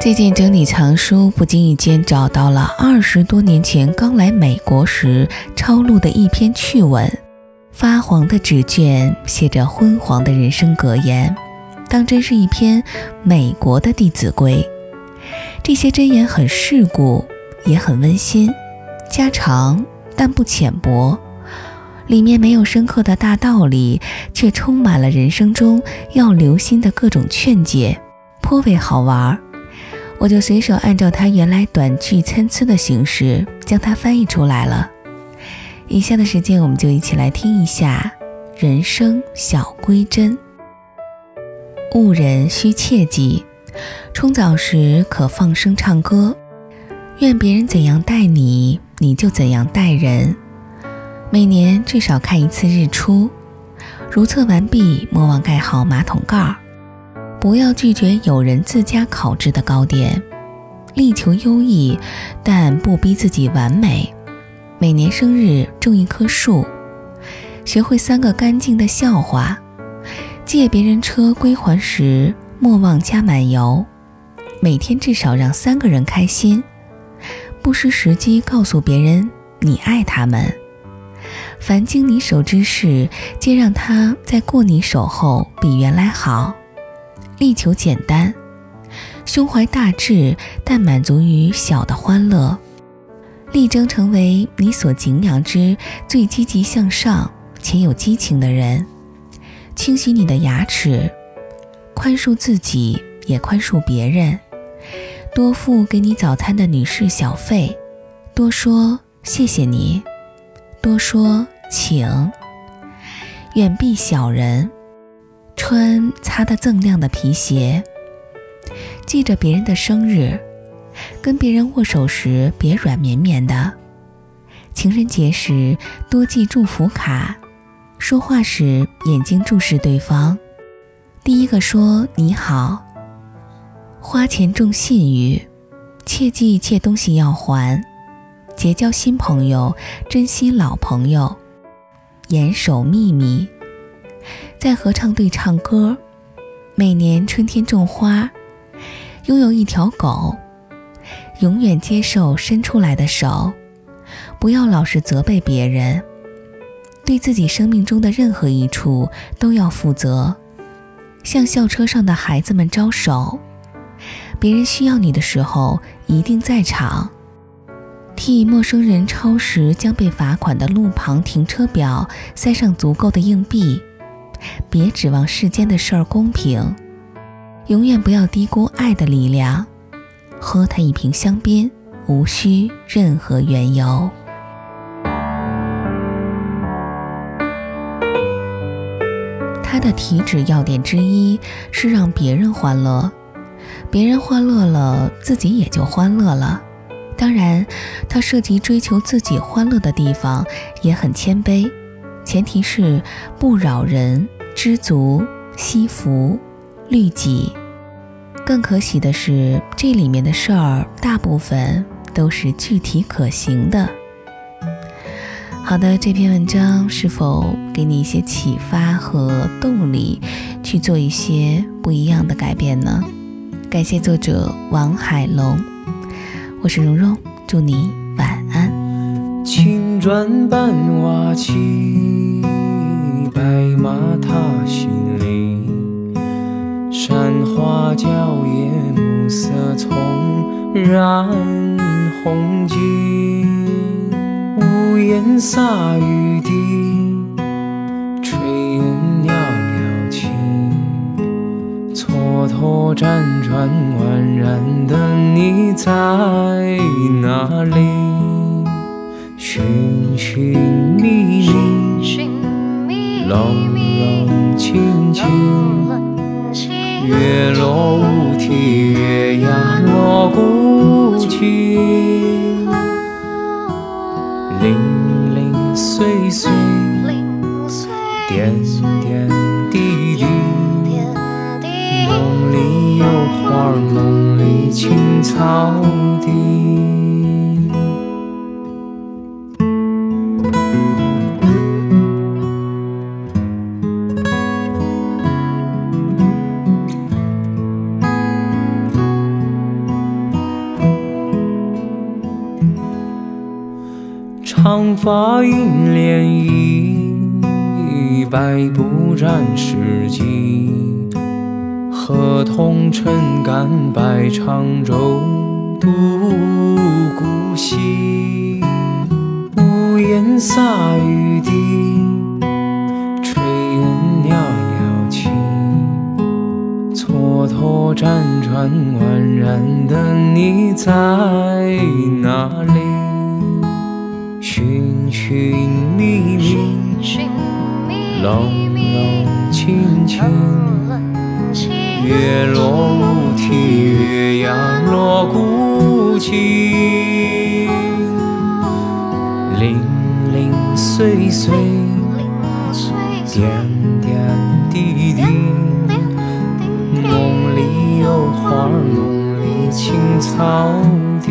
最近整理藏书，不经意间找到了二十多年前刚来美国时抄录的一篇趣文。发黄的纸卷写着昏黄的人生格言，当真是一篇美国的《弟子规》。这些箴言很世故，也很温馨，家常但不浅薄。里面没有深刻的大道理，却充满了人生中要留心的各种劝解，颇为好玩儿。我就随手按照它原来短句参差的形式，将它翻译出来了。以下的时间，我们就一起来听一下人生小归真。误人需切记：冲澡时可放声唱歌。愿别人怎样待你，你就怎样待人。每年至少看一次日出。如厕完毕，莫忘盖好马桶盖儿。不要拒绝有人自家烤制的糕点，力求优异，但不逼自己完美。每年生日种一棵树，学会三个干净的笑话。借别人车归还时，莫忘加满油。每天至少让三个人开心，不失时机告诉别人你爱他们。凡经你手之事，皆让他在过你手后比原来好。力求简单，胸怀大志，但满足于小的欢乐，力争成为你所敬仰之最积极向上且有激情的人。清洗你的牙齿，宽恕自己，也宽恕别人。多付给你早餐的女士小费，多说谢谢你，多说请。远避小人。穿擦得锃亮的皮鞋，记着别人的生日，跟别人握手时别软绵绵的。情人节时多寄祝福卡，说话时眼睛注视对方，第一个说你好。花钱重信誉，切记借东西要还。结交新朋友，珍惜老朋友，严守秘密。在合唱队唱歌，每年春天种花，拥有一条狗，永远接受伸出来的手，不要老是责备别人，对自己生命中的任何一处都要负责，向校车上的孩子们招手，别人需要你的时候一定在场，替陌生人超时将被罚款的路旁停车表塞上足够的硬币。别指望世间的事儿公平，永远不要低估爱的力量。喝他一瓶香槟，无需任何缘由。他的体旨要点之一是让别人欢乐，别人欢乐了，自己也就欢乐了。当然，他涉及追求自己欢乐的地方也很谦卑。前提是不扰人，知足惜福，律己。更可喜的是，这里面的事儿大部分都是具体可行的。好的，这篇文章是否给你一些启发和动力，去做一些不一样的改变呢？感谢作者王海龙，我是蓉蓉，祝你晚安。青砖伴瓦漆，白马踏新泥。山花娇艳，暮色丛染红巾。屋檐洒雨滴，炊烟袅袅起。蹉跎辗转，宛然的你在哪里？寻寻觅觅，冷冷清清，月落乌啼，月牙落孤井，零零碎碎，点点滴滴，梦里有花，梦里青草地。长发映涟漪，百步斩世纪。河童撑杆摆长舟，渡古稀。屋檐洒雨滴，炊烟袅袅起。蹉跎辗转宛然的你在哪里？寻寻觅觅，冷冷清清。月落乌啼，月牙落孤井。零零碎碎，点点滴滴。梦里有花，梦里青草地。